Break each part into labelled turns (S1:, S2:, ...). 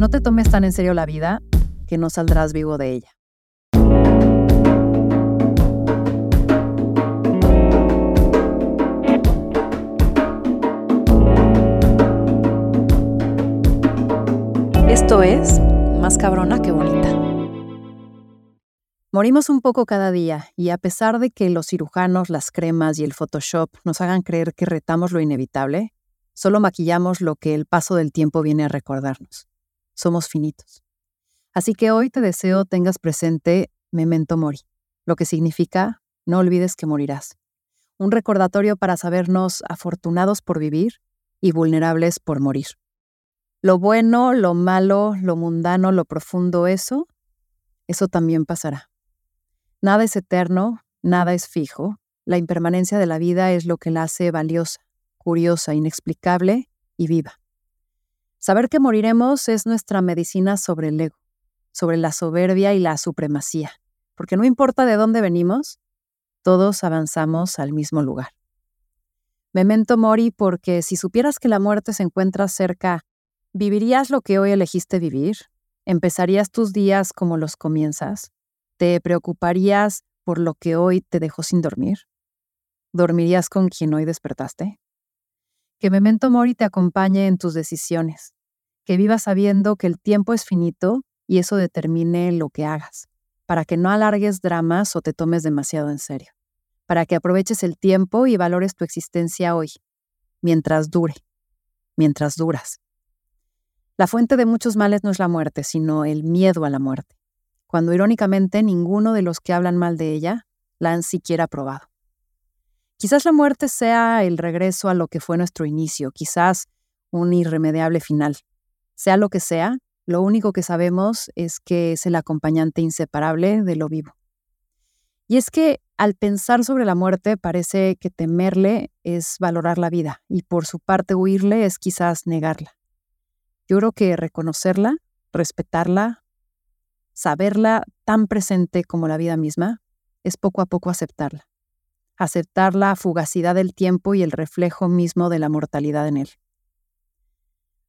S1: No te tomes tan en serio la vida que no saldrás vivo de ella. Esto es Más cabrona que bonita. Morimos un poco cada día y a pesar de que los cirujanos, las cremas y el Photoshop nos hagan creer que retamos lo inevitable, solo maquillamos lo que el paso del tiempo viene a recordarnos somos finitos. Así que hoy te deseo tengas presente memento mori, lo que significa no olvides que morirás. Un recordatorio para sabernos afortunados por vivir y vulnerables por morir. Lo bueno, lo malo, lo mundano, lo profundo, eso, eso también pasará. Nada es eterno, nada es fijo. La impermanencia de la vida es lo que la hace valiosa, curiosa, inexplicable y viva. Saber que moriremos es nuestra medicina sobre el ego, sobre la soberbia y la supremacía, porque no importa de dónde venimos, todos avanzamos al mismo lugar. Memento mori porque si supieras que la muerte se encuentra cerca, ¿vivirías lo que hoy elegiste vivir? ¿Empezarías tus días como los comienzas? ¿Te preocuparías por lo que hoy te dejó sin dormir? ¿Dormirías con quien hoy despertaste? Que Memento Mori te acompañe en tus decisiones, que vivas sabiendo que el tiempo es finito y eso determine lo que hagas, para que no alargues dramas o te tomes demasiado en serio, para que aproveches el tiempo y valores tu existencia hoy, mientras dure, mientras duras. La fuente de muchos males no es la muerte, sino el miedo a la muerte, cuando irónicamente ninguno de los que hablan mal de ella la han siquiera probado. Quizás la muerte sea el regreso a lo que fue nuestro inicio, quizás un irremediable final. Sea lo que sea, lo único que sabemos es que es el acompañante inseparable de lo vivo. Y es que al pensar sobre la muerte parece que temerle es valorar la vida y por su parte huirle es quizás negarla. Yo creo que reconocerla, respetarla, saberla tan presente como la vida misma, es poco a poco aceptarla aceptar la fugacidad del tiempo y el reflejo mismo de la mortalidad en él.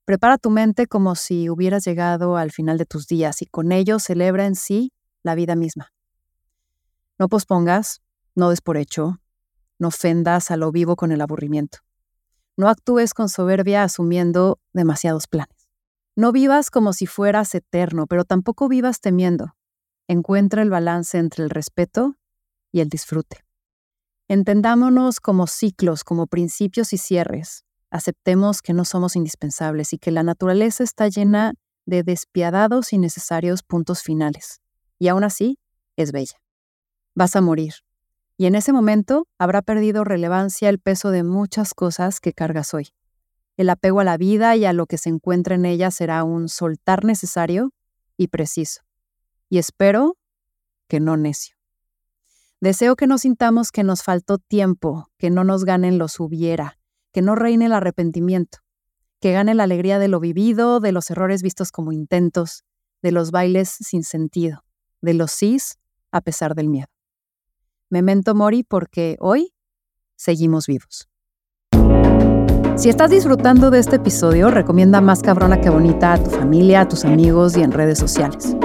S1: Prepara tu mente como si hubieras llegado al final de tus días y con ello celebra en sí la vida misma. No pospongas, no des por hecho, no ofendas a lo vivo con el aburrimiento. No actúes con soberbia asumiendo demasiados planes. No vivas como si fueras eterno, pero tampoco vivas temiendo. Encuentra el balance entre el respeto y el disfrute. Entendámonos como ciclos, como principios y cierres. Aceptemos que no somos indispensables y que la naturaleza está llena de despiadados y necesarios puntos finales. Y aún así, es bella. Vas a morir. Y en ese momento habrá perdido relevancia el peso de muchas cosas que cargas hoy. El apego a la vida y a lo que se encuentra en ella será un soltar necesario y preciso. Y espero que no necio. Deseo que no sintamos que nos faltó tiempo, que no nos ganen los hubiera, que no reine el arrepentimiento, que gane la alegría de lo vivido, de los errores vistos como intentos, de los bailes sin sentido, de los sís a pesar del miedo. Memento mori porque hoy seguimos vivos. Si estás disfrutando de este episodio, recomienda más cabrona que bonita a tu familia, a tus amigos y en redes sociales.